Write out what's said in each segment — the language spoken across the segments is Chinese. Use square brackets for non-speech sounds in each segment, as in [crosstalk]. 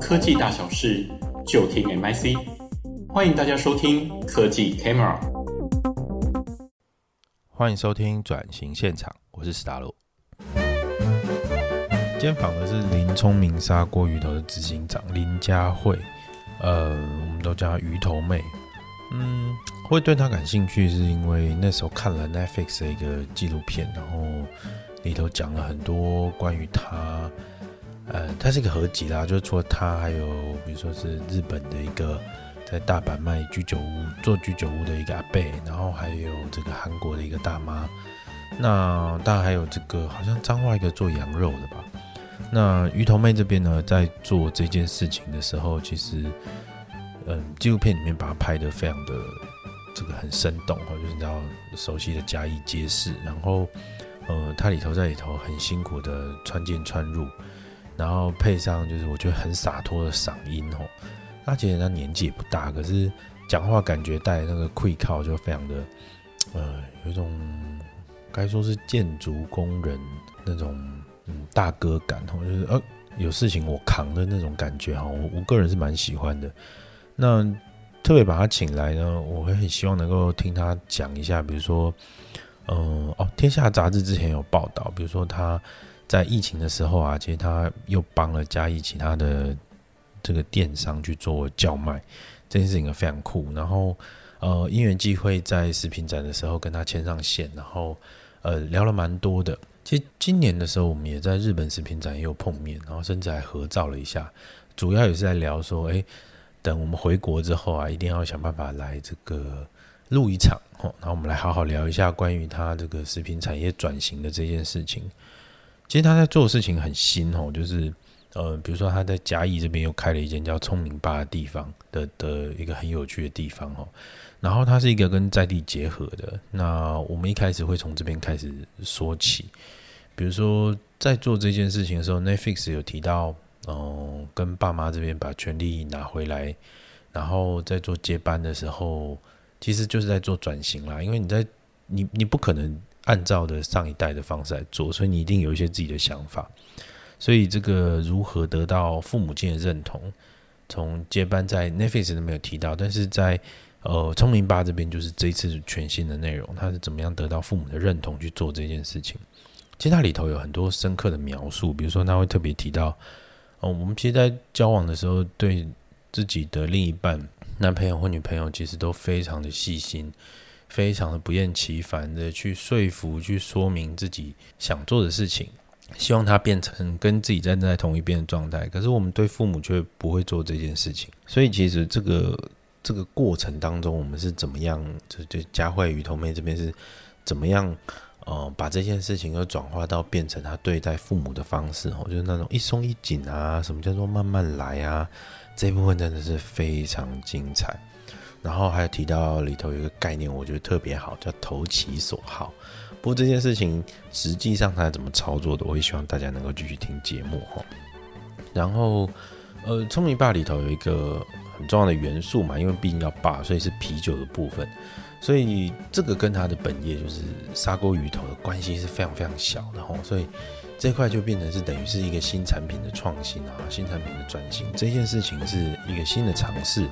科技大小事，就听 MIC。欢迎大家收听科技 Camera。欢迎收听转型现场，我是史达洛。今天访的是林聪明砂锅鱼头的执行长林佳慧，呃，我们都叫她鱼头妹。嗯，会对她感兴趣，是因为那时候看了 Netflix 的一个纪录片，然后里头讲了很多关于她。呃，它是一个合集啦，就是除了他，还有比如说是日本的一个在大阪卖居酒屋做居酒屋的一个阿贝，然后还有这个韩国的一个大妈，那当然还有这个好像彰化一个做羊肉的吧。那鱼头妹这边呢，在做这件事情的时候，其实嗯，纪录片里面把它拍得非常的这个很生动，就是你知道熟悉的嘉义街市，然后呃，它里头在里头很辛苦的穿进穿入。然后配上就是我觉得很洒脱的嗓音哦，他其实他年纪也不大，可是讲话感觉带那个气口就非常的，呃，有一种该说是建筑工人那种嗯大哥感哦，就是呃有事情我扛的那种感觉哈，我我个人是蛮喜欢的。那特别把他请来呢，我会很希望能够听他讲一下，比如说，嗯、哦，天下杂志之前有报道，比如说他。在疫情的时候啊，其实他又帮了嘉义其他的这个电商去做叫卖，这件事情非常酷。然后，呃，因缘际会在食品展的时候跟他牵上线，然后呃聊了蛮多的。其实今年的时候，我们也在日本食品展也有碰面，然后甚至还合照了一下。主要也是在聊说，哎，等我们回国之后啊，一定要想办法来这个录一场，然后我们来好好聊一下关于他这个食品产业转型的这件事情。其实他在做的事情很新哦，就是呃，比如说他在嘉义这边又开了一间叫聪明吧的地方的的一个很有趣的地方哦。然后它是一个跟在地结合的。那我们一开始会从这边开始说起，比如说在做这件事情的时候，Netflix 有提到，嗯、跟爸妈这边把权利拿回来，然后在做接班的时候，其实就是在做转型啦。因为你在你你不可能。按照的上一代的方式来做，所以你一定有一些自己的想法。所以这个如何得到父母亲的认同，从接班在 Netflix 都没有提到，但是在呃聪明吧这边就是这一次全新的内容，他是怎么样得到父母的认同去做这件事情？其实它里头有很多深刻的描述，比如说他会特别提到，哦，我们其实，在交往的时候，对自己的另一半、男朋友或女朋友，其实都非常的细心。非常的不厌其烦的去说服、去说明自己想做的事情，希望他变成跟自己站在同一边的状态。可是我们对父母却不会做这件事情，所以其实这个这个过程当中，我们是怎么样？就就佳慧鱼头妹这边是怎么样？呃，把这件事情又转化到变成他对待父母的方式哦，就是那种一松一紧啊，什么叫做慢慢来啊？这部分真的是非常精彩。然后还有提到里头有一个概念，我觉得特别好，叫投其所好。不过这件事情实际上它怎么操作的，我也希望大家能够继续听节目哈。然后，呃，聪明吧里头有一个很重要的元素嘛，因为毕竟要吧，所以是啤酒的部分。所以这个跟它的本业就是砂锅鱼头的关系是非常非常小的哈。所以这块就变成是等于是一个新产品的创新啊，新产品的转型。这件事情是一个新的尝试。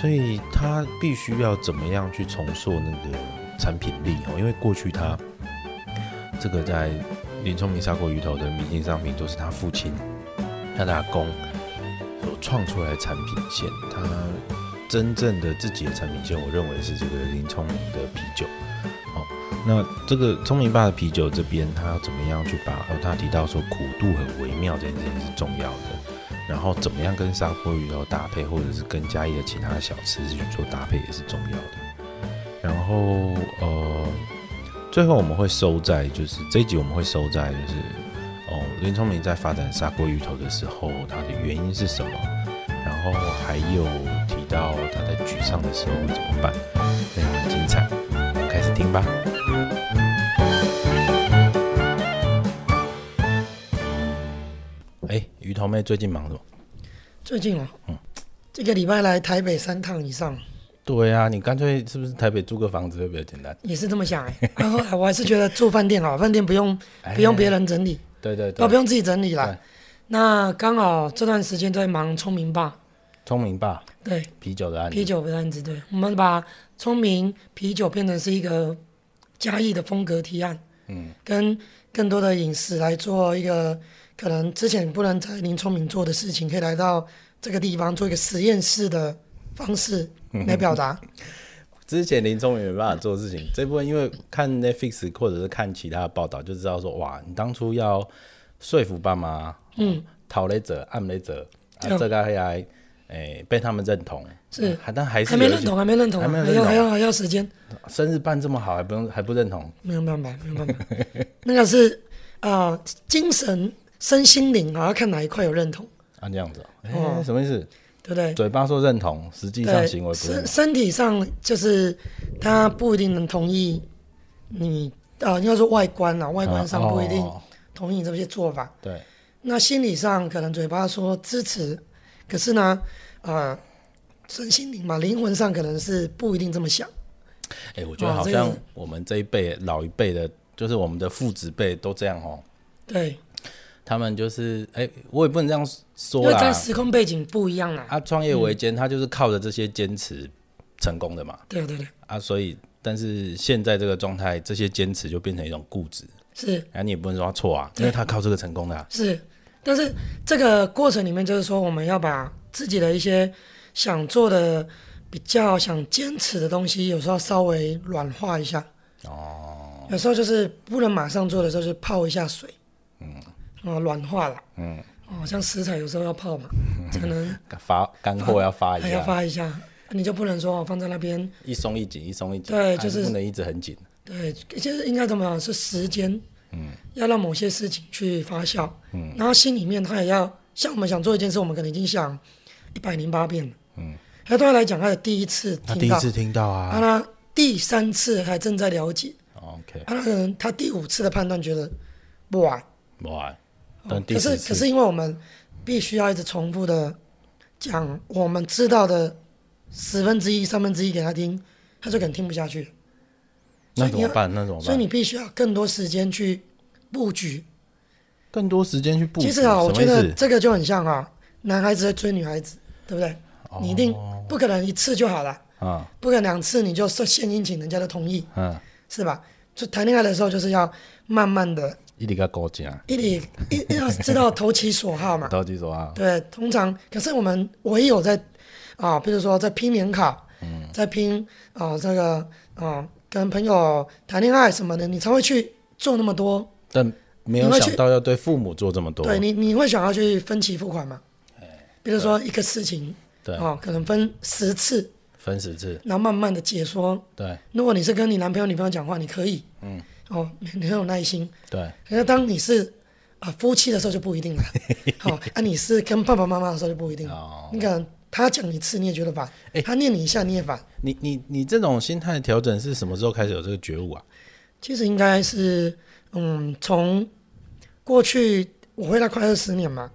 所以他必须要怎么样去重塑那个产品力哦？因为过去他这个在林聪明砂锅鱼头的明星商品都是他父亲、他打工所创出来产品线。他真正的自己的产品线，我认为是这个林聪明的啤酒。好，那这个聪明爸的啤酒这边，他要怎么样去把？他提到说苦度很微妙，这件事情是重要的。然后怎么样跟砂锅鱼头搭配，或者是跟嘉义的其他小吃去做搭配也是重要的。然后呃，最后我们会收在，就是这一集我们会收在，就是哦，林聪明在发展砂锅鱼头的时候，他的原因是什么？然后还有提到他在沮丧的时候会怎么办？非常精彩，开始听吧。妹最近忙什么？最近哦，嗯，这个礼拜来台北三趟以上。对啊，你干脆是不是台北租个房子会比较简单？也是这么想哎、欸。然 [laughs] 后我还是觉得住饭店好，饭店不用不用别人整理。对对对，不用自己整理了。那刚好这段时间在忙聪明爸，聪明爸，对，啤酒的案子，啤酒的案子，对，我们把聪明啤酒变成是一个嘉义的风格提案，嗯，跟更多的饮食来做一个可能之前不能在林聪明做的事情，可以来到这个地方做一个实验室的方式来表达。[laughs] 之前林聪明没办法做事情，这部分因为看 Netflix 或者是看其他的报道就知道说，哇，你当初要说服爸妈，嗯，讨雷者、暗雷者，啊，这个还来，哎，被他们认同，是，但还是还没认同，还没认同，还没认同，还要还要还要时间。生日办这么好，还不用还不认同？没有办法，没有办法。那个是啊，精神、身心灵啊，要看哪一块有认同。啊，这样子，哦，什么意思？对不对？嘴巴说认同，实际上行为不身身体上就是他不一定能同意你啊，应该说外观啊，外观上不一定同意你这些做法。对，那心理上可能嘴巴说支持，可是呢，啊，身心灵嘛，灵魂上可能是不一定这么想。哎，我觉得好像我们这一辈老一辈的，就是我们的父子辈都这样哦。对。他们就是哎，我也不能这样说啦，因为在时空背景不一样啦。啊，创业维艰，他就是靠着这些坚持成功的嘛。对对对。啊，所以，但是现在这个状态，这些坚持就变成一种固执。是。啊，你也不能说他错啊，因为他靠这个成功的。啊是，但是这个过程里面，就是说我们要把自己的一些想做的、比较想坚持的东西，有时候稍微软化一下。哦。有时候就是不能马上做的时候，就泡一下水。嗯。啊，软化了，嗯，哦，像食材有时候要泡嘛，[laughs] 可能发干货要发一下，还要发一下，你就不能说放在那边。一松一紧，一松一紧，对，就是不能一直很紧，对，其实应该怎么样？是时间，嗯，要让某些事情去发酵，嗯，然后心里面他也要像我们想做一件事，我们可能已经想一百零八遍了，嗯，他对他来讲，他的第一次听到，他第一次听到啊，他第三次还正在了解，OK，他可能他第五次的判断觉得不完，不完。可是，可是，因为我们必须要一直重复的讲我们知道的十分之一、三分之一给他听，他就可能听不下去。那怎么办？那怎么办？所以你必须要更多时间去布局，更多时间去布局。其实啊，我觉得这个就很像啊，男孩子在追女孩子，对不对？哦、你一定不可能一次就好了啊，不可能两次你就献殷勤人家的同意，嗯，是吧？就谈恋爱的时候就是要慢慢的。一定要高价，一定一要知道投其所好嘛。投其所好。对，通常可是我们唯有在啊，比如说在拼联考，嗯，在拼啊这个啊跟朋友谈恋爱什么的，你才会去做那么多。但没有想到要对父母做这么多。对你，你会想要去分期付款吗？比如说一个事情，对哦，可能分十次，分十次，然后慢慢的解说。对，如果你是跟你男朋友、女朋友讲话，你可以，嗯。哦，你很有耐心。对，那当你是啊、呃、夫妻的时候就不一定了。好、[laughs] 哦，啊，你是跟爸爸妈妈的时候就不一定了。哦，你看他讲一次你也觉得烦，哎，他念你一下你也烦。你你你这种心态调整是什么时候开始有这个觉悟啊？其实应该是嗯，从过去我回来快二十年嘛，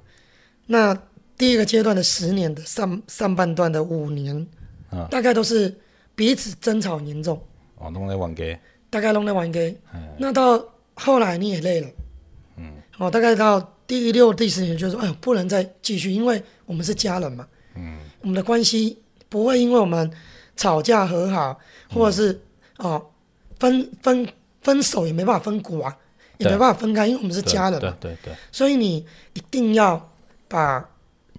那第一个阶段的十年的上上半段的五年，啊，大概都是彼此争吵很严重。哦，弄来玩给。大概弄来玩给，那到后来你也累了，嗯，哦，大概到第六、第十年，就是说，哎呦，不能再继续，因为我们是家人嘛，嗯，我们的关系不会因为我们吵架和好，或者是哦分分分手也没办法分股啊，也没办法分开，因为我们是家人嘛，对对对，所以你一定要把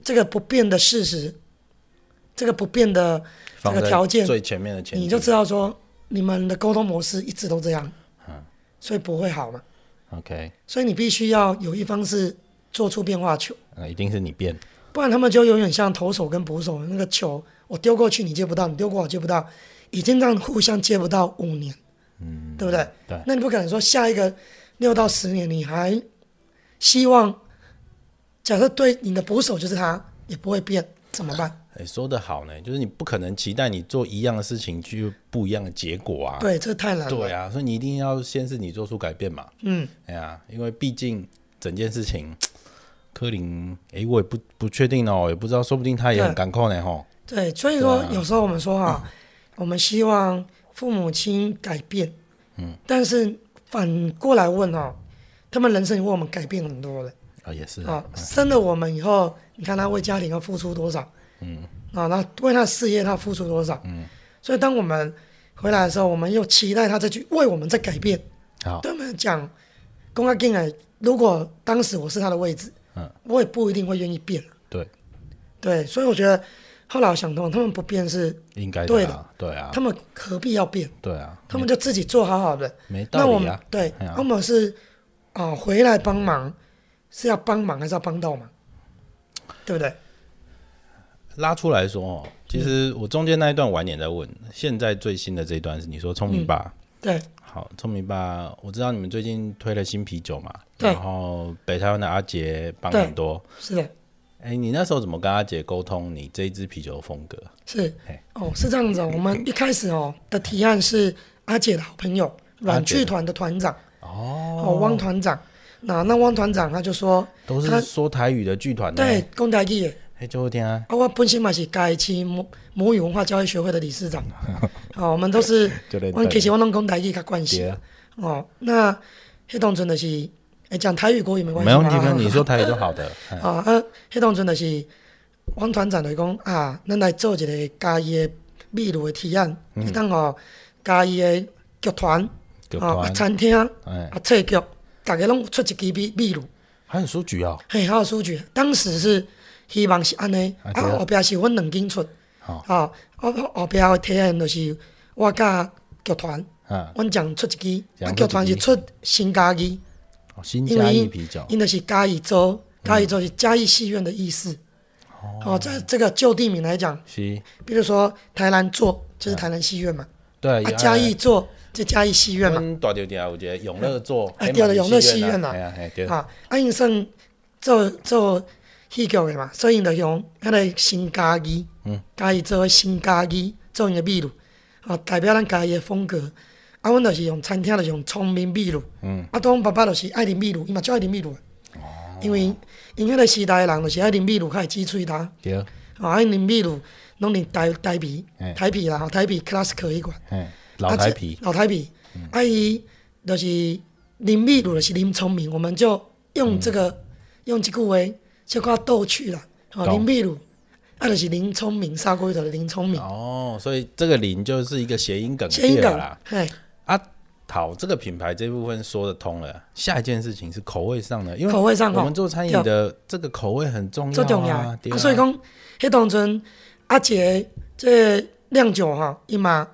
这个不变的事实，这个不变的这个条件最前面的前，你就知道说。你们的沟通模式一直都这样，嗯，所以不会好嘛。OK，所以你必须要有一方是做出变化球，嗯，一定是你变，不然他们就永远像投手跟捕手那个球，我丢过去你接不到，你丢过我接不到，已经这样互相接不到五年，嗯，对不对？对，那你不可能说下一个六到十年你还希望，假设对你的捕手就是他，也不会变，怎么办？哎，说的好呢，就是你不可能期待你做一样的事情就不一样的结果啊。对，这太难了。对啊，所以你一定要先是你做出改变嘛。嗯，哎呀，因为毕竟整件事情，柯林，哎，我也不不确定哦，也不知道，说不定他也很感慨呢，吼。对，所以说有时候我们说哈，我们希望父母亲改变，嗯，但是反过来问哦，他们人生也为我们改变很多了。啊，也是啊，生了我们以后，你看他为家庭要付出多少，嗯，啊，那为他的事业他付出多少，嗯，所以当我们回来的时候，我们又期待他再去为我们再改变。好，对我们讲，公开进来，如果当时我是他的位置，嗯，我也不一定会愿意变。对，对，所以我觉得后来我想通，他们不变是应该对的，对啊，他们何必要变？对啊，他们就自己做好好的，没道理啊。那我们对，我们是啊，回来帮忙。是要帮忙还是要帮到忙？对不对？拉出来说哦，其实我中间那一段晚点在问，嗯、现在最新的这一段是你说聪明吧、嗯，对，好，聪明吧，我知道你们最近推了新啤酒嘛，对，然后北台湾的阿杰帮很多，是的，哎、欸，你那时候怎么跟阿杰沟通你这一支啤酒的风格？是，哦，是这样子，我们一开始哦的提案是阿杰的好朋友软剧团的团长，哦，汪团长。那那汪团长他就说，都是说台语的剧团，对，公台语的，哎，就好听啊。啊，我本身嘛是嘉义市母母语文化教育学会的理事长，哦，我们都是，[laughs] 我其实我拢讲台语较关系，哦，那迄当阵就是，哎，讲台语国语没关系，没问题，[laughs] 你说台语就好的。啊，啊，迄当阵就是汪团长来讲啊，咱来做一个家己的秘鲁的提案，你当哦家己的剧团，啊，餐厅，啊，册局。大家拢出一支秘秘鲁，还有书局啊？嘿，还有书局。当时是希望是安尼，啊，后壁是阮两间出，啊，后后壁的体验就是我甲剧团，阮将出一支，啊，剧团是出新嘉义，新嘉义啤酒，因为是嘉义州，嘉义州是嘉义戏院的意思。哦，在这个旧地名来讲，是，比如说台南座就是台南戏院嘛，对，啊，嘉义座。就嘉义戏院嘛，大条条有一个永乐座，啊，对了，永乐戏院呐，啊，啊，因算做做戏剧的嘛，所以就用迄个新嘉义，嗯，嘉义做新家己做因个秘鲁，啊，代表咱家己的风格。啊，阮就是用餐厅，就是用聪明秘鲁，嗯，啊，当爸爸就是爱啉秘鲁，伊嘛就爱啉秘鲁，哦，因为因迄个时代的人就是爱啉秘鲁，较会挤喙焦，对，啊，爱啉秘鲁，拢啉台台啤，台啤啦，台啤 Classic 一款。老台啤，老台啤，啊，伊就是啉秘鲁的是啉聪明，我们就用这个用即句话就给他逗趣了。哦，林秘鲁，啊，就是林聪明，砂锅鱼头的林聪明。哦，所以这个林就是一个谐音梗，谐音梗啦。嘿，啊，好，这个品牌这部分说得通了。下一件事情是口味上的，因为口味上，我们做餐饮的这个口味很重要啊。重要。所以讲，迄当阵阿杰这酿酒哈，伊嘛。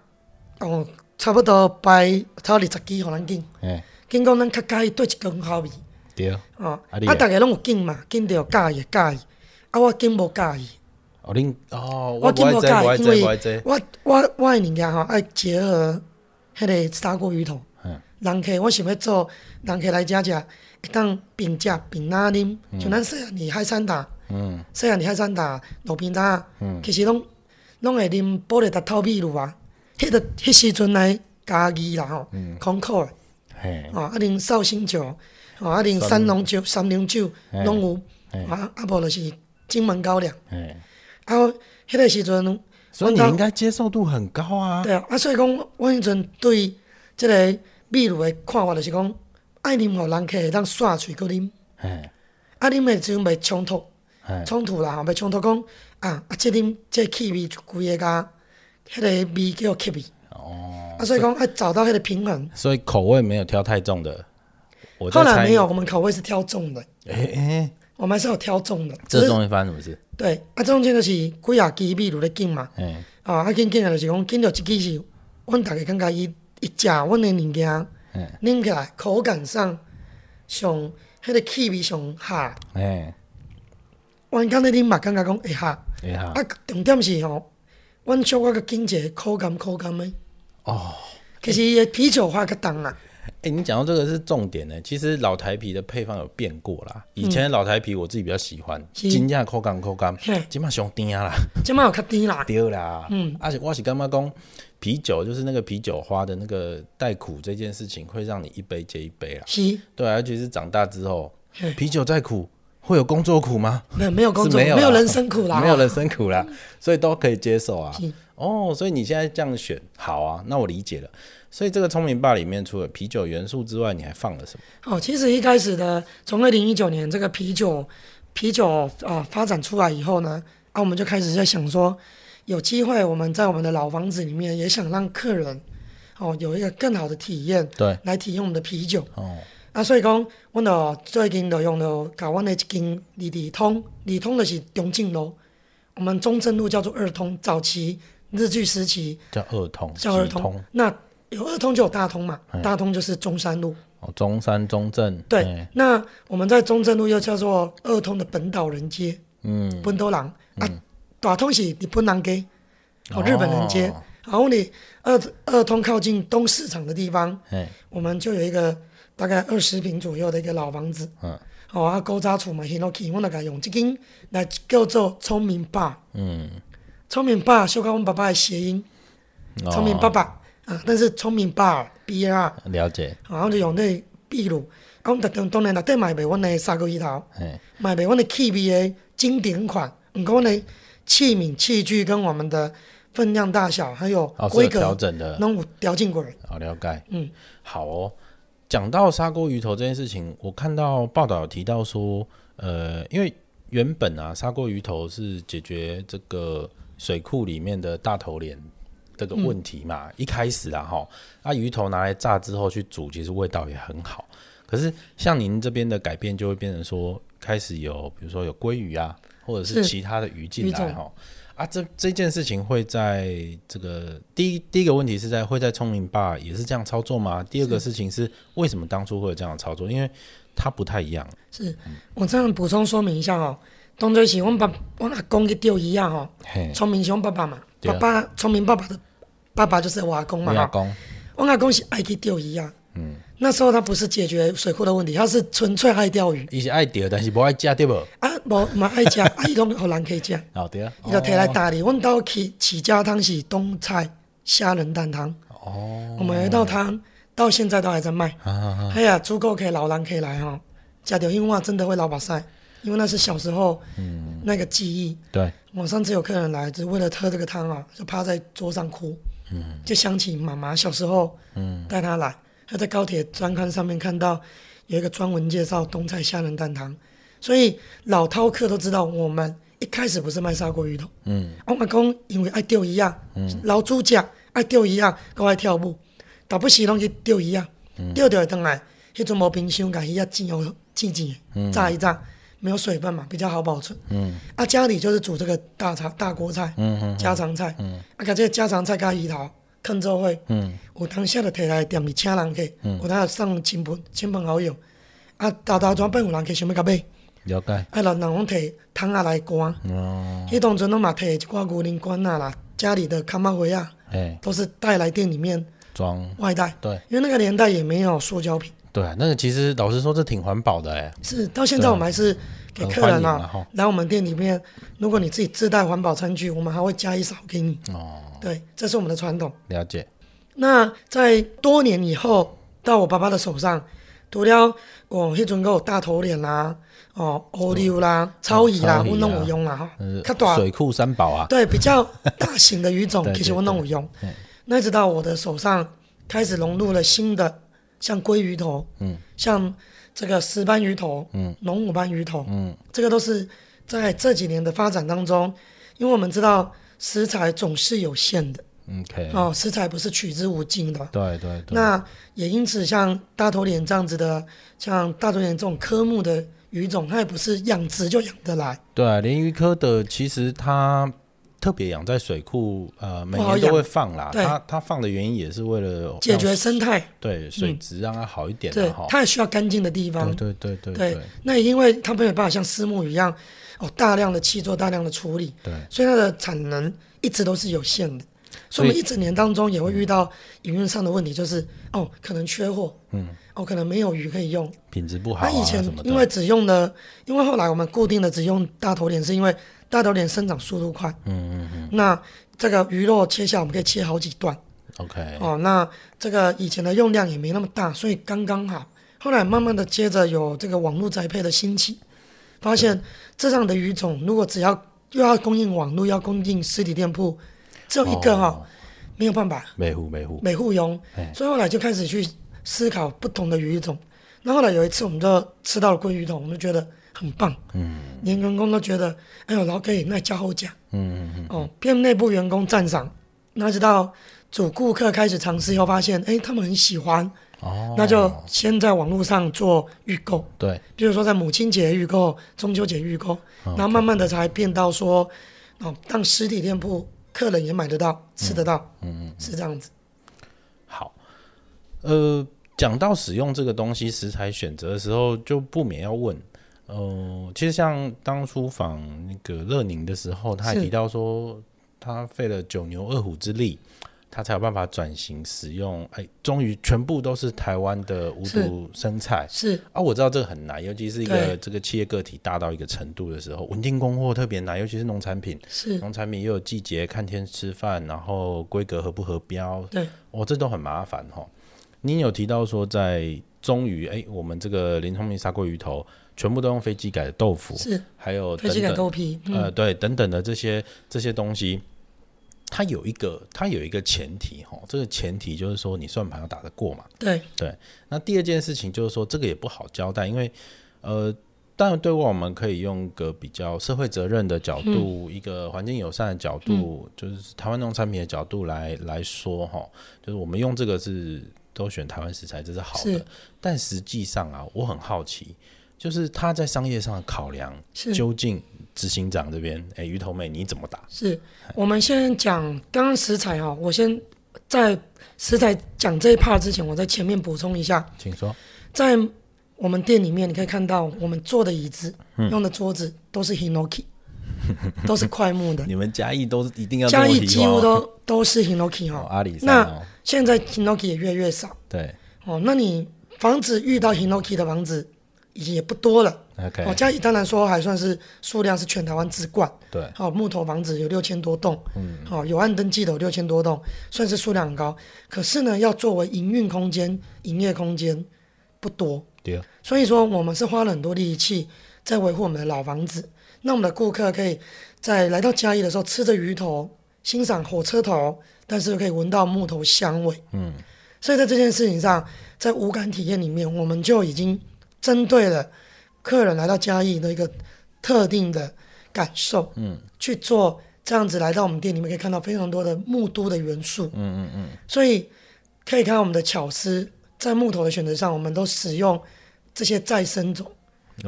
哦，差不多摆超二十支，互咱敬。哎，敬讲咱较介意对一个好味。对。哦，啊，逐个拢有敬嘛，敬着介意介意。啊，我敬无介意。哦，恁哦，我敬无介意，因为我我我诶物件吼爱结合迄个砂锅鱼头。嗯。人客我想要做，人客来遮食，会当边食边哪啉，像咱细汉海产达。嗯。细汉海产达路边摊。嗯。其实拢拢会啉玻璃达透秘鲁啊。迄个迄时阵来嘉义啦吼，空口诶，啊，啊，啉绍兴酒，啊，啉三龙酒、三龙酒拢有，啊，啊，无就是金门高粱，啊，迄个时阵，所以你应该接受度很高啊。对啊，啊，所以讲，我迄阵对即个秘鲁的看法就是讲，爱啉互人客会当刷喙阁啉，啊，啉诶时阵袂冲突，冲突啦吼，袂冲突讲，啊，啊，即啉即气味就规个甲。迄个味叫吸味哦，啊，所以讲要找到迄个平衡。所以口味没有挑太重的。后来没有，我们口味是挑重的。诶诶、我们还是有挑重的。这中间发生什么事？对，啊，中间就是几啊支秘鲁的敬嘛。嗯。啊，啊，敬敬的就是讲敬到一支是，阮大家感觉伊伊食阮的物件，嗯，啉起来口感上上迄个气味上下。哎、欸。阮刚才啉嘛，感觉讲会下。会下。啊，重点是吼。阮小可个经济口感口感的哦，其实伊的啤酒花较重啊。哎、欸，你讲到这个是重点呢。其实老台皮的配方有变过啦。以前的老台皮我自己比较喜欢，金价口感口感，今嘛上甜啦，今嘛有较甜啦，对啦。嗯，而且我是感觉讲啤酒就是那个啤酒花的那个带苦这件事情，会让你一杯接一杯啊。是，对，而且是长大之后，啤酒再苦。会有工作苦吗？没有，没有工作，没有，没有人生苦啦，[laughs] 没有人生苦啦，所以都可以接受啊。哦，所以你现在这样选，好啊，那我理解了。所以这个聪明爸里面除了啤酒元素之外，你还放了什么？哦，其实一开始的从二零一九年这个啤酒啤酒啊、呃、发展出来以后呢，啊我们就开始在想说，有机会我们在我们的老房子里面也想让客人哦有一个更好的体验，对，来体验我们的啤酒。哦，啊所以讲，我呢最近就用了搞我的一间二里通，二通的是中正路，我们中正路叫做二通，早期日据时期叫二通，叫二通，通那。有二通就有大通嘛，大通就是中山路。哦，中山中正。对，嘿那我们在中正路又叫做二通的本岛人街。嗯。本岛人、嗯、啊，大通是日本人街，哦，日本人街。哦、然后你二二通靠近东市场的地方，嘿我们就有一个大概二十平左右的一个老房子。嗯。哦，啊，古早厝嘛，Hinoki，我那个用这间来叫做聪明爸。嗯。聪明爸，小可我爸爸的谐音。聪明爸爸。但是聪明吧 B A R 了解，然后就用那秘鲁，啊，我们当当然内底卖袂阮的砂锅鱼头，嘿卖袂阮的气味的经典款，毋过呢器皿器具跟我们的分量大小还有规格调整的，拢有调整过来。好了解，嗯，好哦。讲到砂锅鱼头这件事情，我看到报道有提到说，呃，因为原本啊砂锅鱼头是解决这个水库里面的大头鰱。这个问题嘛，嗯、一开始啊哈，啊鱼头拿来炸之后去煮，其实味道也很好。可是像您这边的改变，就会变成说，开始有比如说有鲑鱼啊，或者是其他的鱼进来哈。啊，这这件事情会在这个第一第一个问题是在会在聪明爸也是这样操作吗？第二个事情是为什么当初会有这样的操作？因为它不太一样。是我这样补充说明一下哦，当初是我爸我阿公去钓鱼啊哈，聪明是我爸爸嘛，爸爸聪明爸爸的。爸爸就是我阿公嘛，我阿公是爱去钓鱼啊。嗯，那时候他不是解决水库的问题，他是纯粹爱钓鱼。伊是爱钓，但是无爱食，对不？啊，无嘛爱食，[laughs] 啊，伊拢互人可以食。好对啊，伊就摕来打理。阮兜起起家汤是冬菜虾仁蛋汤。哦。我们有一道汤到现在都还在卖。啊哎呀，足够可以老人可以来哈，食到因为真的会老把赛，因为那是小时候嗯那个记忆。对。我上次有客人来，只为了喝这个汤啊，就趴在桌上哭。嗯，就想起妈妈小时候，嗯，带他来，他在高铁专刊上面看到有一个专文介绍冬菜虾仁蛋汤，所以老饕客都知道我们一开始不是卖砂锅鱼头，嗯，我阿公因为爱钓鱼啊，嗯，老主家爱钓鱼啊，够爱跳舞，打不时拢去钓鱼啊，钓钓回来，迄阵无冰箱，甲鱼啊煎哦煎煎，炸一炸。没有水分嘛，比较好保存。嗯，啊，家里就是煮这个大菜、大锅菜，嗯嗯，家常菜，嗯，啊，这个家常菜加鱼头，坑做会，嗯，有当下就提来店里请人去，嗯，有当送亲朋亲朋好友，啊，大大专本有人去想要甲买，了解，啊，老人拢摕汤啊来灌，哦，迄当阵拢嘛摕一寡牛奶罐啊啦，家里的卡玛威啊，哎，都是带来店里面装。外带，对，因为那个年代也没有塑胶瓶。对，那个其实老实说，这挺环保的哎。是，到现在我们还是给客人啊来我们店里面，如果你自己自带环保餐具，我们还会加一勺给你。哦。对，这是我们的传统。了解。那在多年以后，到我爸爸的手上，除了哦，迄阵有大头脸啦，哦，鳄鰡啦，草鱼啦，我拢有用啦哈。较大水库三宝啊。对，比较大型的鱼种，[laughs] 其实我拢有用。那一直到我的手上开始融入了新的。像鲑鱼头，嗯，像这个石斑鱼头，嗯，龙虎斑鱼头，嗯，这个都是在这几年的发展当中，因为我们知道食材总是有限的，OK，哦，食材不是取之无尽的，对对对。那也因此，像大头鲢这样子的，像大头鲢这种科目的鱼种，它也不是养殖就养得来。对啊，鰱鱼科的其实它。特别养在水库，呃，每年都会放啦。它它放的原因也是为了解决生态，对水质让它好一点。对，它也需要干净的地方。对对对对。那也因为它没有办法像虱目鱼一样，哦，大量的去做大量的处理。对。所以它的产能一直都是有限的。所以我们一整年当中也会遇到营运上的问题，就是哦，可能缺货，嗯，哦，可能没有鱼可以用，品质不好。那以前因为只用了，因为后来我们固定的只用大头鰱，是因为。大头鰱生长速度快，嗯嗯嗯，那这个鱼肉切下我们可以切好几段，OK，哦，那这个以前的用量也没那么大，所以刚刚好。后来慢慢的接着有这个网络栽培的兴起，发现这样的鱼种如果只要又要供应网络，要供应实体店铺，只有一个哈、哦，没有办法。每户每户每户用，所以后来就开始去思考不同的鱼种。那后来有一次，我们就吃到了鲑鱼头，我们就觉得很棒。嗯，连员工都觉得，哎呦，老可以那加厚价。嗯嗯嗯。哦，骗内部员工赞赏，那直到主顾客开始尝试以后，发现，哎，他们很喜欢。哦。那就先在网络上做预购。对。比如说在母亲节预购、中秋节预购，然后慢慢的才变到说，哦，当实体店铺客人也买得到、吃得到。嗯嗯。是这样子。好。呃。讲到使用这个东西食材选择的时候，就不免要问，呃，其实像当初访那个乐宁的时候，他也提到说，他费了九牛二虎之力，他才有办法转型使用，哎，终于全部都是台湾的无毒生菜。是啊，我知道这个很难，尤其是一个这个企业个体大到一个程度的时候，稳定供货特别难，尤其是农产品。是农产品又有季节，看天吃饭，然后规格合不合标？对，哦，这都很麻烦哈。您有提到说，在终于哎，我们这个林聪明砂锅鱼头全部都用飞机改的豆腐，是还有飞机改豆皮，嗯、呃，对，等等的这些这些东西，它有一个它有一个前提哈，这个前提就是说你算盘要打得过嘛，对对。那第二件事情就是说，这个也不好交代，因为呃，当然对我们可以用个比较社会责任的角度，嗯、一个环境友善的角度，嗯、就是台湾农产品的角度来来说哈，就是我们用这个是。都选台湾食材，这是好的。但实际上啊，我很好奇，就是他在商业上的考量，究竟执行长这边，哎、欸，鱼头妹你怎么打？是我们先讲刚刚食材哈，我先在食材讲这一 part 之前，我在前面补充一下，请说。在我们店里面，你可以看到我们坐的椅子、嗯、用的桌子都是 Hinoki，[laughs] 都是快木的。你们嘉义都是一定要嘉义几乎都都是 Hinoki 哈、哦。阿里山、哦、那现在 Hinoki 也越来越少，对，哦，那你房子遇到 Hinoki 的房子已经也不多了，OK，哦，嘉义当然说还算是数量是全台湾之冠，对，哦，木头房子有六千多栋，嗯，哦，有案登记的有六千多栋，算是数量很高，可是呢，要作为营运空间、营业空间不多，对。啊，所以说我们是花了很多力气在维护我们的老房子，那我们的顾客可以在来到嘉义的时候吃着鱼头，欣赏火车头。但是又可以闻到木头香味，嗯，所以在这件事情上，在五感体验里面，我们就已经针对了客人来到嘉义的一个特定的感受，嗯，去做这样子来到我们店里面可以看到非常多的木都的元素，嗯嗯嗯，所以可以看到我们的巧思在木头的选择上，我们都使用这些再生种.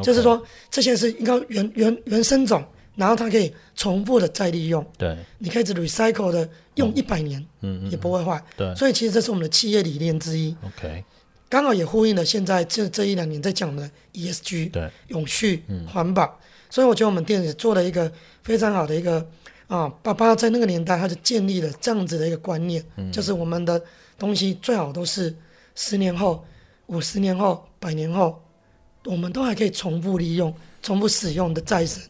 就是说这些是应该原原原生种。然后它可以重复的再利用，对，你可以只 recycle 的用一百年，嗯嗯，也不会坏，对，所以其实这是我们的企业理念之一，OK，刚好也呼应了现在这这一两年在讲的 ESG，对，永续、嗯、环保，所以我觉得我们店也做了一个非常好的一个啊，爸爸在那个年代他就建立了这样子的一个观念，嗯、就是我们的东西最好都是十年后、五十年后、百年后，我们都还可以重复利用、重复使用的再生。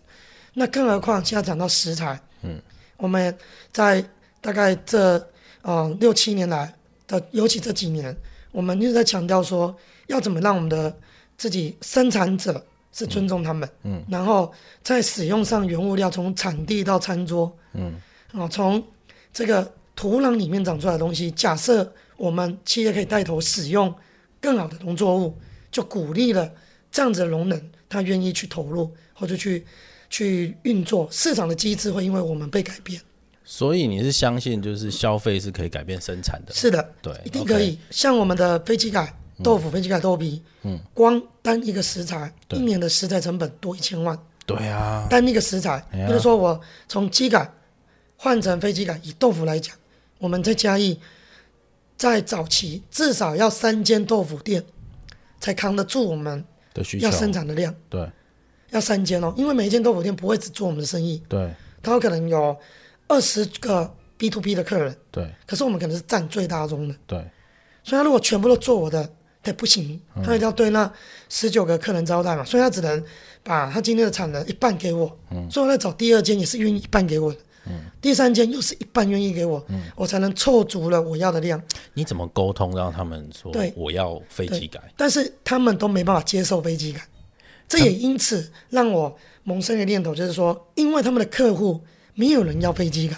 那更何况现在讲到食材，嗯，我们在大概这呃六七年来的，尤其这几年，我们一直在强调说，要怎么让我们的自己生产者是尊重他们，嗯，嗯，然后在使用上原物料从产地到餐桌，嗯，啊，从这个土壤里面长出来的东西，假设我们企业可以带头使用更好的农作物，就鼓励了这样子的容忍，他愿意去投入或者去。去运作市场的机制会因为我们被改变，所以你是相信就是消费是可以改变生产的？是的，对，一定可以。像我们的非基改豆腐、非基改豆皮，嗯，光单一个食材，一年的食材成本多一千万。对啊，单一个食材，比如说我从基改换成非基改，以豆腐来讲，我们在嘉义，在早期至少要三间豆腐店才扛得住我们的需要生产的量。对。要三间哦，因为每一间豆腐店不会只做我们的生意，对，他有可能有二十个 B to B 的客人，对，可是我们可能是占最大宗的，对，所以他如果全部都做我的，他不行，他一定要对那十九个客人招待嘛，所以他只能把他今天的产能一半给我，嗯，所以我再找第二间也是愿意一半给我的，嗯，第三间又是一半愿意给我，嗯，我才能凑足了我要的量。你怎么沟通让他们说对我要飞机改？但是他们都没办法接受飞机改。这也因此让我萌生一个念头，就是说，因为他们的客户没有人要飞机改，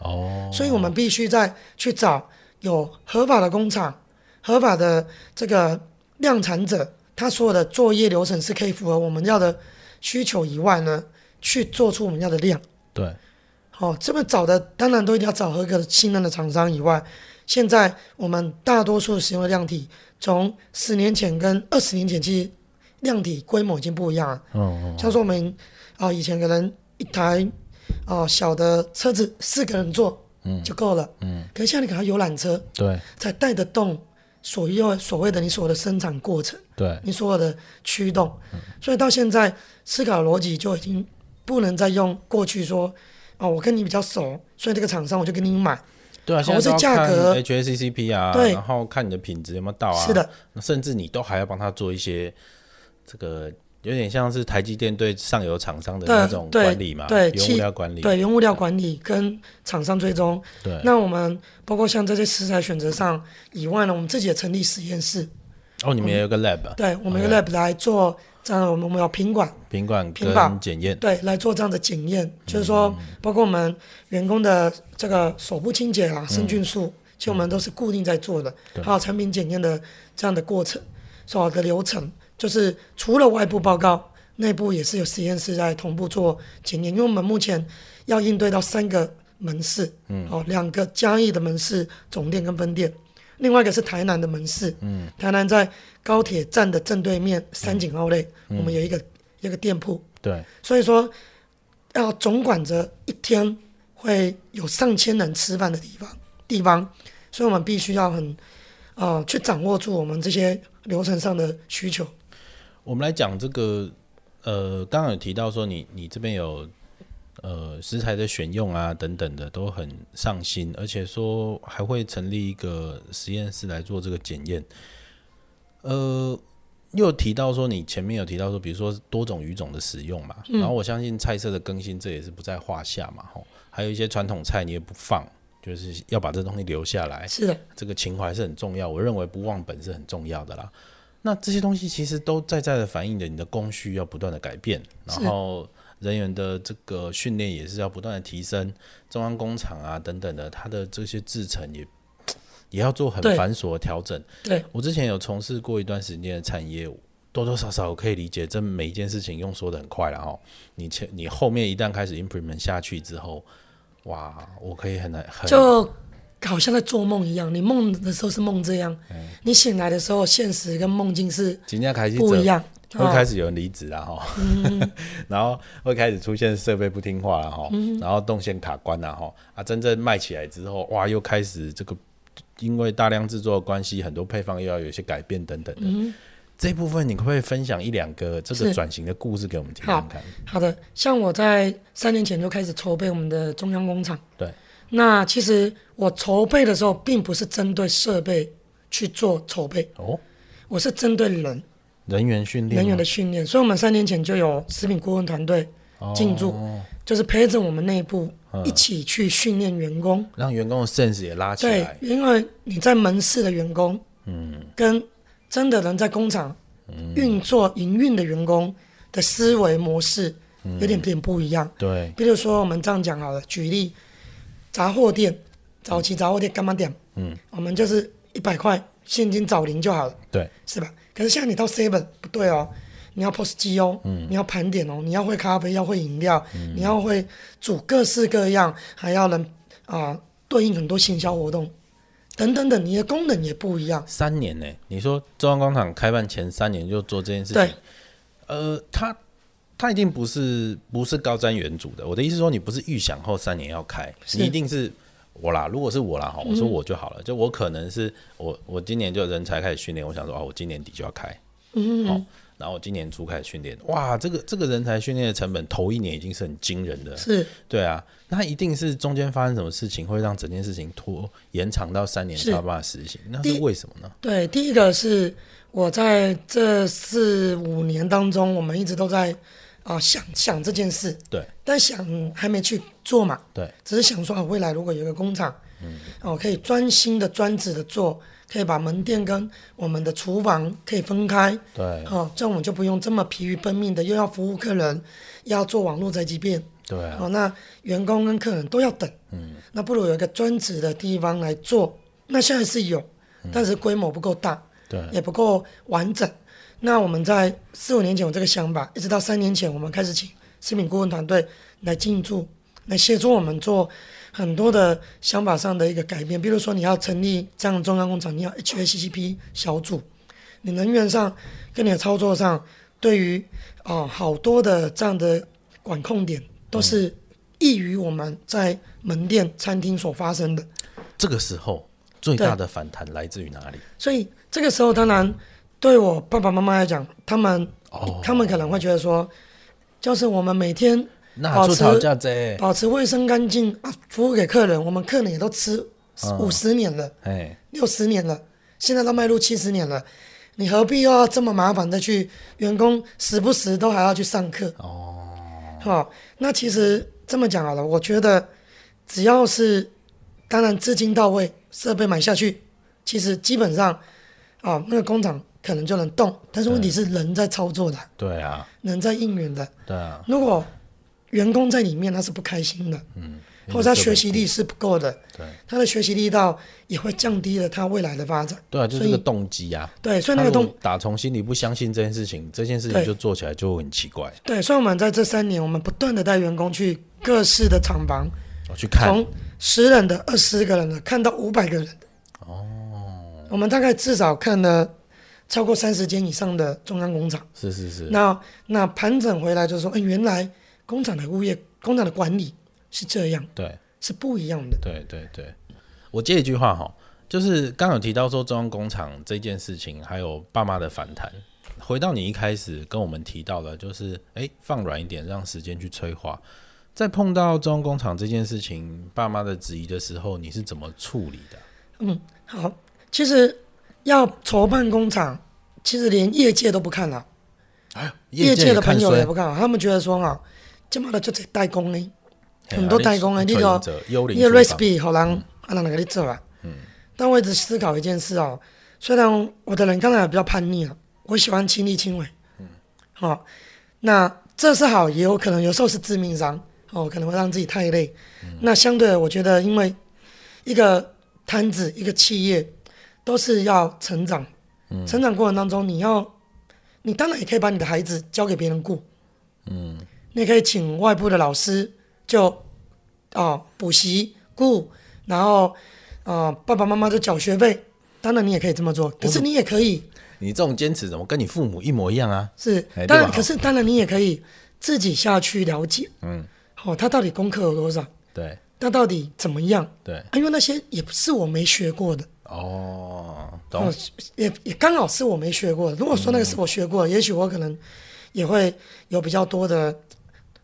哦，所以我们必须再去找有合法的工厂、合法的这个量产者，他所有的作业流程是可以符合我们要的需求以外呢，去做出我们要的量。对，好、哦，这么找的当然都一定要找合格的信任的厂商以外，现在我们大多数使用的量体，从十年前跟二十年前其实量体规模已经不一样了。哦哦，像说我们啊、哦，以前可能一台啊、哦、小的车子四个人坐嗯就够了嗯，可是现在你给它游览车对，才带得动所有所谓的你所有的生产过程对，你所有的驱动，所以到现在思考的逻辑就已经不能再用过去说哦，我跟你比较熟，所以这个厂商我就给你买。对啊，现在是价格 HACCP 啊，对，然后看你的品质有没有到啊，是的，甚至你都还要帮他做一些这个有点像是台积电对上游厂商的那种管理嘛，对，原物料管理，对，原物料管理跟厂商追踪。对，那我们包括像这些食材选择上以外呢，我们自己也成立实验室。哦，你们也有个 lab，对，我们有个 lab 来做。这样，我们我们要品管、品管、品保。检验，对，来做这样的检验，嗯、就是说，包括我们员工的这个手部清洁啊、生菌素，嗯、其实我们都是固定在做的，嗯、还有产品检验的这样的过程，所有的流程，就是除了外部报告，内部也是有实验室在同步做检验，因为我们目前要应对到三个门市，嗯，哦，两个嘉义的门市总店跟分店。另外一个是台南的门市，嗯，台南在高铁站的正对面三井奥莱，嗯、我们有一个、嗯、一个店铺，对，所以说要总管着一天会有上千人吃饭的地方地方，所以我们必须要很啊、呃、去掌握住我们这些流程上的需求。我们来讲这个，呃，刚刚有提到说你你这边有。呃，食材的选用啊，等等的都很上心，而且说还会成立一个实验室来做这个检验。呃，又提到说你前面有提到说，比如说多种鱼种的使用嘛，嗯、然后我相信菜色的更新这也是不在话下嘛，吼，还有一些传统菜你也不放，就是要把这东西留下来。是的，这个情怀是很重要，我认为不忘本是很重要的啦。那这些东西其实都在在的反映着你的工序要不断的改变，然后。人员的这个训练也是要不断的提升，中央工厂啊等等的，它的这些制程也 [tsk] 也要做很繁琐的调整。对，我之前有从事过一段时间的产业，多多少少我可以理解，这每一件事情用说的很快了哈。你前你后面一旦开始 implement 下去之后，哇，我可以很难很就好像在做梦一样。你梦的时候是梦这样，嗯、你醒来的时候，现实跟梦境是不一样。会开始有人离职了哈，嗯、[laughs] 然后会开始出现设备不听话了哈，嗯、然后动线卡关了哈，啊，真正卖起来之后，哇，又开始这个因为大量制作的关系，很多配方又要有一些改变等等的。嗯、这部分你可不可以分享一两个这个转型的故事给我们听听看？好，好的，像我在三年前就开始筹备我们的中央工厂。对，那其实我筹备的时候，并不是针对设备去做筹备哦，我是针对人。人员训练，人员的训练，所以我们三年前就有食品顾问团队进驻，哦、就是陪着我们内部一起去训练员工，嗯、让员工的 sense 也拉起来。对，因为你在门市的员工，嗯，跟真的人在工厂运作营运的员工的思维模式有点点不一样。嗯、对，比如说我们这样讲好了，举例，杂货店，早期杂货店干嘛点？嗯，我们就是一百块现金找零就好了，对，是吧？可是现在你到 Seven 不对哦，你要 POS 机哦，嗯、你要盘点哦，你要会咖啡，要会饮料，嗯、你要会煮各式各样，还要能啊、呃、对应很多行销活动等等等，你的功能也不一样。三年呢？你说中央广场开办前三年就做这件事情？对，呃，他他一定不是不是高瞻远瞩的。我的意思说，你不是预想后三年要开，你一定是。我啦，如果是我啦哈，我说我就好了。嗯、就我可能是我，我今年就人才开始训练。我想说啊，我今年底就要开，嗯，好，然后我今年初开始训练。哇，这个这个人才训练的成本，头一年已经是很惊人的。是，对啊，那一定是中间发生什么事情，会让整件事情拖延长到三年才有办法实行。那是为什么呢？对，第一个是我在这四五年当中，我们一直都在。啊，想想这件事，对，但想还没去做嘛，对，只是想说啊，未来如果有一个工厂，嗯，哦，可以专心的、专职的做，可以把门店跟我们的厨房可以分开，对，哦，这样我们就不用这么疲于奔命的，又要服务客人，又要做网络宅急便，对啊。哦，那员工跟客人都要等。嗯。那不如有一个专职的地方来做。那现在是有，嗯、但是规模不够大，对，也不够完整。那我们在四五年前有这个想法，一直到三年前，我们开始请食品顾问团队来进驻，来协助我们做很多的想法上的一个改变。比如说，你要成立这样的中央工厂，你要 HACCP 小组，你人员上跟你的操作上，对于啊、呃、好多的这样的管控点，都是异于我们在门店餐厅所发生的。这个时候。最大的反弹来自于哪里？所以这个时候，当然对我爸爸妈妈来讲，他们、哦、他们可能会觉得说，就是我们每天保持保持卫生干净啊，服务给客人，我们客人也都吃五十年了，哎、嗯，六十年了，现在都迈入七十年了，你何必又要这么麻烦的去员工时不时都还要去上课？哦，好，那其实这么讲好了，我觉得只要是当然资金到位。设备买下去，其实基本上，啊、哦，那个工厂可能就能动，但是问题是人在操作的，对啊，人在应援的，对啊。如果员工在里面，他是不开心的，嗯，或者他学习力是不够的，对，他的学习力道也会降低了他未来的发展，对啊，就是个动机啊，对，所以那个动打从心里不相信这件事情，这件事情就做起来就很奇怪，对，所以我们在这三年，我们不断的带员工去各式的厂房，我去看。从十人的、二十个人的，看到五百个人的。哦，我们大概至少看了超过三十间以上的中央工厂。是是是。那那盘整回来就是说，哎，原来工厂的物业、工厂的管理是这样，对，是不一样的。对对对。我接一句话哈，就是刚有提到说中央工厂这件事情，还有爸妈的反弹。回到你一开始跟我们提到的，就是哎，放软一点，让时间去催化。在碰到中央工厂这件事情，爸妈的质疑的时候，你是怎么处理的？嗯，好，其实要筹办工厂，其实连业界都不看了，啊，业界的朋友也不看，他们觉得说啊，这么的就这代工呢，很多代工呢，你个你个 recipe 好难，好难给你做啊。嗯，但我一直思考一件事哦，虽然我的人刚才也比较叛逆啊，我喜欢亲力亲为，嗯，好，那这是好，也有可能有时候是致命伤。哦，可能会让自己太累。嗯、那相对，我觉得，因为一个摊子、一个企业都是要成长。嗯、成长过程当中，你要，你当然也可以把你的孩子交给别人顾。嗯。你也可以请外部的老师就，就哦补习顾，然后啊、哦、爸爸妈妈就缴学费。当然你也可以这么做，可是你也可以。你这种坚持怎么跟你父母一模一样啊？是，当然，可是当然你也可以自己下去了解。嗯。哦，他到底功课有多少？对，他到底怎么样？对，啊，因为那些也不是我没学过的。哦，懂。哦，也也刚好是我没学过的。如果说那个是我学过也许我可能也会有比较多的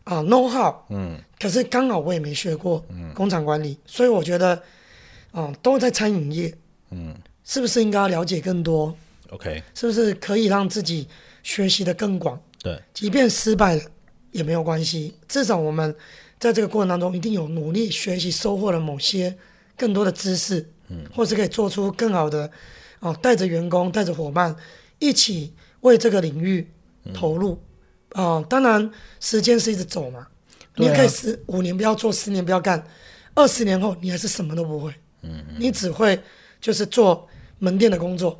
啊 know how。嗯。可是刚好我也没学过工厂管理，嗯，所以我觉得，啊，都在餐饮业。嗯。是不是应该要了解更多？OK。是不是可以让自己学习的更广？对。即便失败了。也没有关系，至少我们在这个过程当中一定有努力学习，收获了某些更多的知识，嗯，或是可以做出更好的，哦，带着员工，带着伙伴一起为这个领域投入，嗯、哦，当然时间是一直走嘛，你也可以十五年不要做，十年不要干，二十年后你还是什么都不会，嗯，嗯，你只会就是做门店的工作。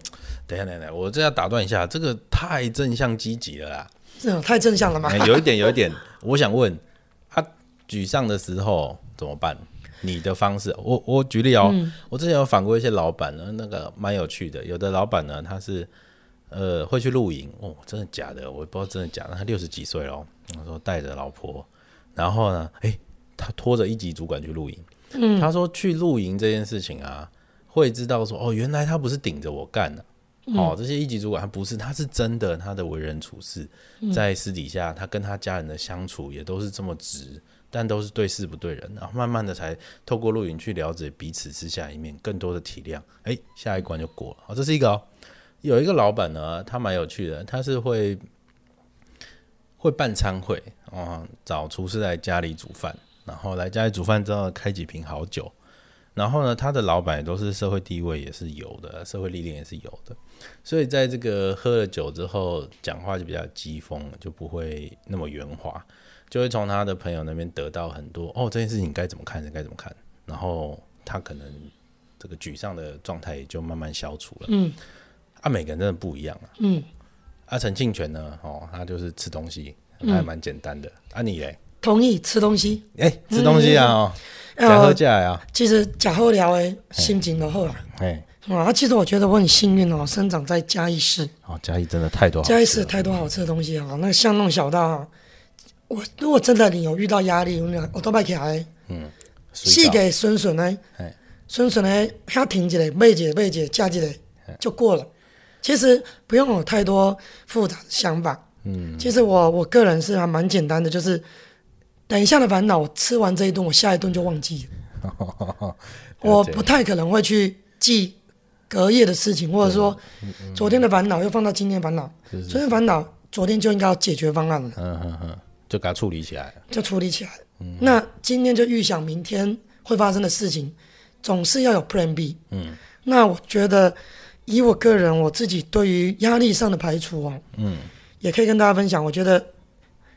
等一下，等一下，我这要打断一下，这个太正向积极了啦。这种太正向了吗？有一点，有一点，我想问，他、啊、沮丧的时候怎么办？你的方式，我我举例哦，嗯、我之前有访过一些老板呢，那个蛮有趣的。有的老板呢，他是呃会去露营哦，真的假的？我也不知道真的假的。他六十几岁了，他说带着老婆，然后呢，哎，他拖着一级主管去露营。嗯，他说去露营这件事情啊，会知道说哦，原来他不是顶着我干的。哦，这些一级主管他不是，他是真的，他的为人处事，在私底下他跟他家人的相处也都是这么直，但都是对事不对人，然后慢慢的才透过录影去了解彼此之下一面，更多的体谅，哎，下一关就过了。好，这是一个哦，有一个老板呢，他蛮有趣的，他是会会办餐会，哦，找厨师来家里煮饭，然后来家里煮饭之后开几瓶好酒。然后呢，他的老板也都是社会地位也是有的，社会历练也是有的，所以在这个喝了酒之后，讲话就比较激锋，就不会那么圆滑。就会从他的朋友那边得到很多哦，这件事情该怎么看，该怎么看，然后他可能这个沮丧的状态也就慢慢消除了。嗯，啊，每个人真的不一样啊。嗯，啊，陈庆全呢，哦，他就是吃东西，他还蛮简单的。嗯、啊，你嘞？同意吃东西。哎、欸，吃东西啊，哦，假喝假呀。其实假喝聊的，心情都好啊。哎。啊，其实我觉得我很幸运哦，生长在嘉义市。哦，嘉义真的太多好吃。嘉义市太多好吃的东西啊，嗯、那巷弄小道，我如果真的你有遇到压力，我都摆起来。嗯。细给顺顺呢，顺顺呢，他停起来，背起背起架起来就过了。其实不用有太多复杂的想法。嗯。其实我我个人是还蛮简单的，就是等一下的烦恼，我吃完这一顿，我下一顿就忘记了。[laughs] 了我不太可能会去记。隔夜的事情，或者说昨天的烦恼又放到今天烦恼，昨天烦恼昨天就应该要解决方案了，嗯嗯嗯，就给它处理起来，就处理起来。嗯，那今天就预想明天会发生的事情，总是要有 Plan B。嗯，那我觉得以我个人我自己对于压力上的排除啊，嗯，也可以跟大家分享。我觉得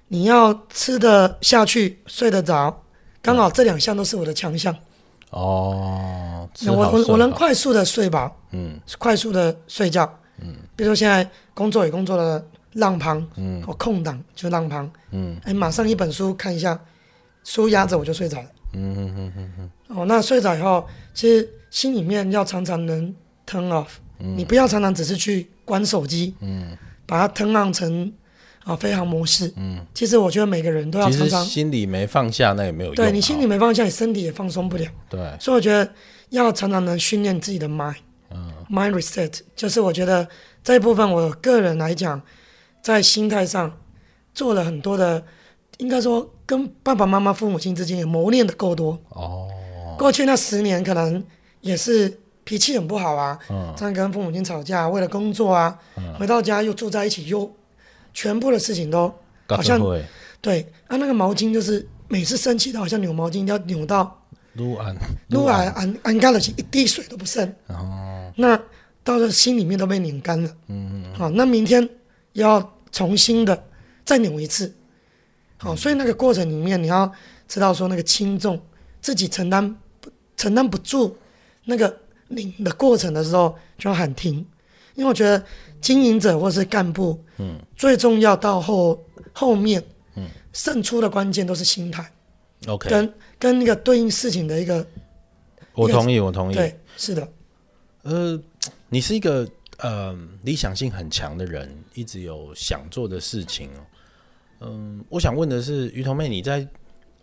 你要吃得下去、睡得着，刚好这两项都是我的强项。哦，我我我能快速的睡饱，嗯，快速的睡觉，嗯，比如说现在工作也工作了浪旁，嗯，我空档就浪旁，嗯，哎，马上一本书看一下，书压着我就睡着了，嗯嗯嗯嗯嗯，哦，那睡着以后，其实心里面要常常能 turn off，嗯，你不要常常只是去关手机，嗯，把它 turn on 成。啊，飞航模式。嗯，其实我觉得每个人都要常常心里没放下，那也没有用。对，你心里没放下，你身体也放松不了。对，所以我觉得要常常能训练自己的 mind，嗯，mind reset，就是我觉得这一部分，我个人来讲，在心态上做了很多的，应该说跟爸爸妈妈、父母亲之间也磨练的够多。哦，过去那十年可能也是脾气很不好啊，嗯，常常跟父母亲吵架，为了工作啊，嗯，回到家又住在一起又。全部的事情都好像对啊，那个毛巾就是每次生气都好像扭毛巾，要扭到撸完撸完安安干了，一滴水都不剩。哦，那到了心里面都被拧干了。嗯嗯。好，那明天要重新的再扭一次。好，所以那个过程里面你要知道说那个轻重自己承担不承担不住那个拧的过程的时候就要喊停，因为我觉得。经营者或是干部，嗯，最重要到后后面，嗯，胜出的关键都是心态，OK，跟跟那个对应事情的一个，我同意，我同意，对，是的，呃，你是一个呃理想性很强的人，一直有想做的事情哦，嗯、呃，我想问的是，鱼头妹，你在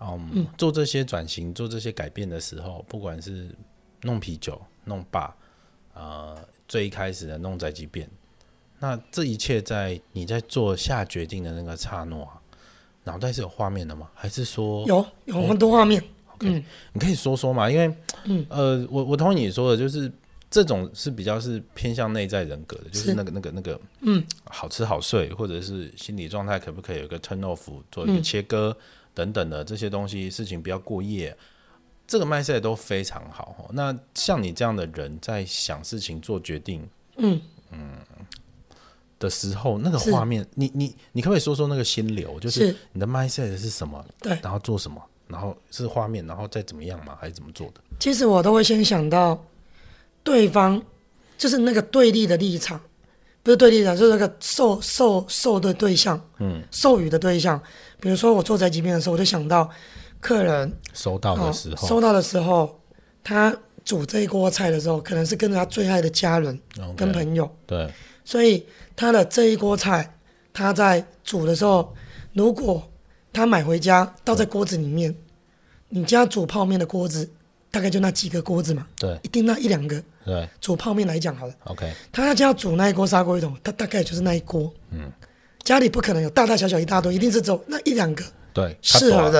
嗯，嗯。做这些转型、做这些改变的时候，不管是弄啤酒、弄吧，呃，最一开始的弄宅急便。那这一切在你在做下决定的那个刹那，脑袋是有画面的吗？还是说有有很多画面？嗯、你可以说说嘛，因为，嗯、呃，我我同意你说的，就是这种是比较是偏向内在人格的，就是那个那个那个，嗯，好吃好睡，或者是心理状态可不可以有一个 turn off，做一个切割等等的这些东西，事情不要过夜，这个 mindset 都非常好。那像你这样的人在想事情做决定，嗯嗯。的时候，那个画面，你你你可不可以说说那个心流？就是你的 mindset 是什么？对，然后做什么？然后是画面，然后再怎么样吗？还是怎么做的？其实我都会先想到对方，就是那个对立的立场，不是对立的，就是那个受受受的对象，嗯，授予的对象。比如说我做宅急便的时候，我就想到客人收到的时候，收到的时候，他煮这一锅菜的时候，可能是跟着他最爱的家人跟朋友，对，所以。他的这一锅菜，他在煮的时候，如果他买回家倒在锅子里面，你家煮泡面的锅子大概就那几个锅子嘛，对，一定那一两个，对，煮泡面来讲好了，OK，他家煮那一锅砂锅鱼头，他大概就是那一锅，嗯，家里不可能有大大小小一大堆，一定是走那一两个，对，适合的，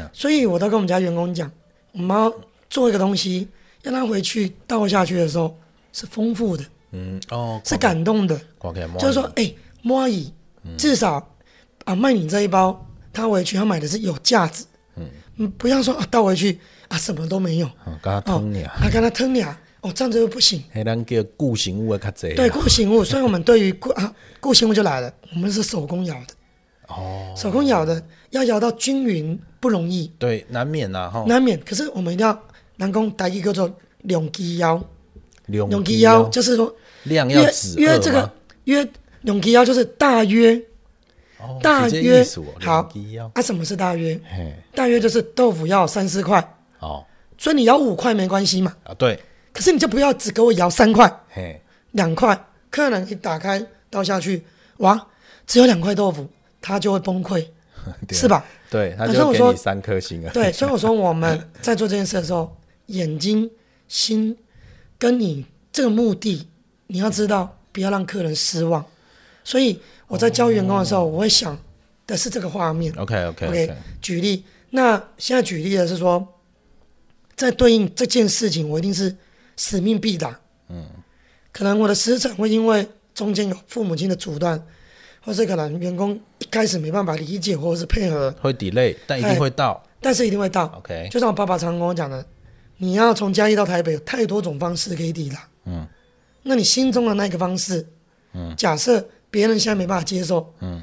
啊、所以我都跟我们家员工讲，我们要做一个东西，让他回去倒下去的时候是丰富的。嗯哦，是感动的，就是说，哎、欸，莫阿姨，至少啊卖你这一包，他回去他买的是有价值，嗯，不要说啊倒回去啊什么都没有，跟他吞俩，他跟他吞俩，哦这样子又不行，嘿，咱叫固形物较侪，对固形物，所以我们对于固啊固形物就来了，我们是手工窑的，哦，手工咬的要咬到均匀不容易，对，难免呐，哈，难免。可是我们一定要，南工打一个叫做两鸡腰，两鸡腰。就是说量要指约这个约两鸡腰就是大约，哦、大约好。啊，什么是大约？大约就是豆腐要三四块。哦，所以你舀五块没关系嘛，啊对，可是你就不要只给我舀三块，两块，客人一打开倒下去，哇，只有两块豆腐，他就会崩溃，[laughs] 是吧？对，他就给你三颗星啊。对，所以我说我们在做这件事的时候，眼睛、心跟你这个目的，你要知道，不要让客人失望。所以我在教员工的时候，我会想的是这个画面。OK OK OK。举例，那现在举例的是说，在对应这件事情，我一定是使命必达。嗯。可能我的时程会因为中间有父母亲的阻断，或是可能员工一开始没办法理解或者是配合，会 delay，但一定会到。但是一定会到。OK。就像我爸爸常常跟我讲的，你要从嘉义到台北，有太多种方式可以抵达。嗯。那你心中的那个方式，嗯，假设。别人现在没办法接受，嗯，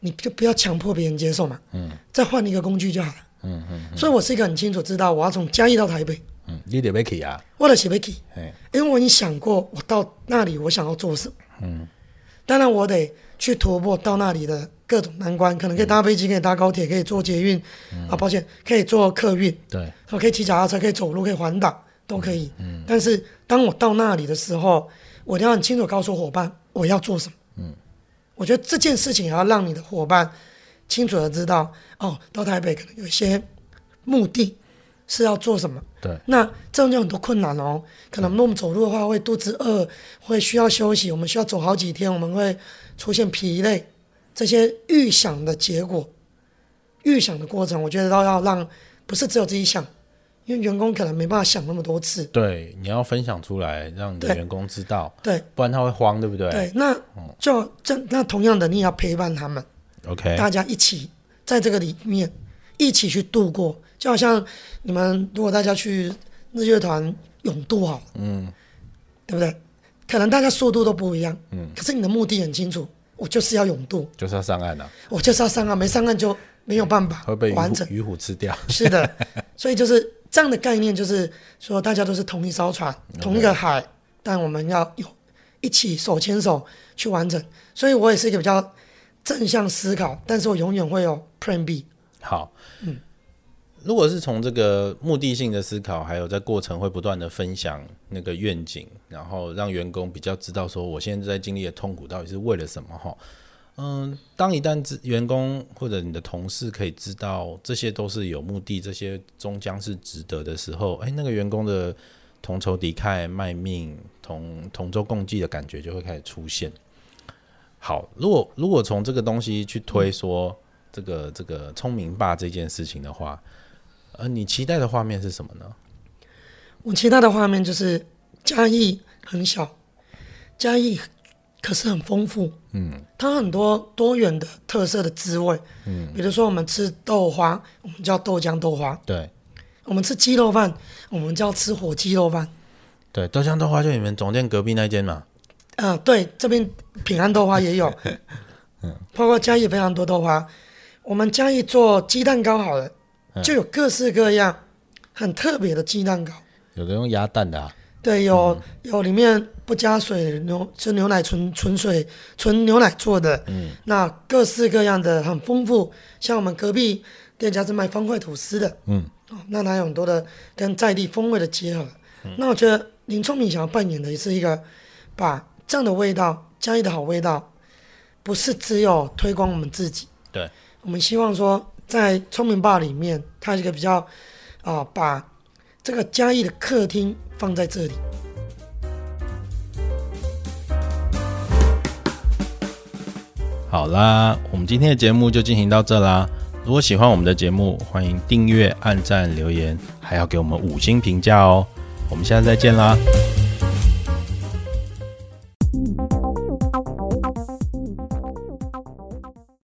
你就不要强迫别人接受嘛，嗯，再换一个工具就好了，嗯嗯。嗯，所以我是一个很清楚知道我要从嘉义到台北，嗯，你得要去啊，我得要去，因为我已经想过我到那里我想要做什么，嗯，当然我得去突破到那里的各种难关，可能可以搭飞机，可以搭高铁，可以坐捷运，嗯、啊，抱歉，可以坐客运，对，我可以骑脚踏车，可以走路，可以环岛，都可以，嗯。但是当我到那里的时候，我一定要很清楚告诉伙伴我要做什么。嗯我觉得这件事情也要让你的伙伴清楚的知道，哦，到台北可能有一些目的是要做什么。对，那这种就很多困难哦。可能我们走路的话会肚子饿，会需要休息，我们需要走好几天，我们会出现疲累，这些预想的结果，预想的过程，我觉得都要让，不是只有自己想。因为员工可能没办法想那么多次，对，你要分享出来，让你的员工知道，对，不然他会慌，对不对？对，那就这，那同样的，你也要陪伴他们，OK，大家一起在这个里面一起去度过，就好像你们如果大家去日月潭泳渡好，嗯，对不对？可能大家速度都不一样，嗯，可是你的目的很清楚，我就是要勇渡，就是要上岸了，我就是要上岸，没上岸就没有办法会被完整鱼虎吃掉，是的，[laughs] 所以就是。这样的概念就是说，大家都是同一艘船.同一个海，但我们要有一起手牵手去完成。所以我也是一个比较正向思考，但是我永远会有 Plan B。好，嗯，如果是从这个目的性的思考，还有在过程会不断的分享那个愿景，然后让员工比较知道说，我现在在经历的痛苦到底是为了什么？哈。嗯，当一旦员工或者你的同事可以知道这些都是有目的，这些终将是值得的时候，哎，那个员工的同仇敌忾、卖命、同同舟共济的感觉就会开始出现。好，如果如果从这个东西去推说这个这个聪明霸这件事情的话，呃，你期待的画面是什么呢？我期待的画面就是嘉义很小，嘉义。可是很丰富，嗯，它很多多元的特色的滋味，嗯，比如说我们吃豆花，我们叫豆浆豆花，对，我们吃鸡肉饭，我们叫吃火鸡肉饭，对，豆浆豆花就你们总店隔壁那间嘛，嗯、呃，对，这边平安豆花也有，嗯，[laughs] 包括嘉义非常多豆花，我们嘉义做鸡蛋糕好了，就有各式各样很特别的鸡蛋糕，有的用鸭蛋的啊。对，有、嗯、有里面不加水牛，是牛奶纯纯水纯牛奶做的。嗯，那各式各样的很丰富，像我们隔壁店家是卖方块吐司的。嗯，哦，那它有很多的跟在地风味的结合。嗯、那我觉得林聪明想要扮演的也是一个，把这样的味道，嘉义的好味道，不是只有推广我们自己。对，我们希望说在聪明吧里面，它一个比较啊、把这个嘉义的客厅。放在这里。好啦，我们今天的节目就进行到这啦。如果喜欢我们的节目，欢迎订阅、按赞、留言，还要给我们五星评价哦。我们下次再见啦。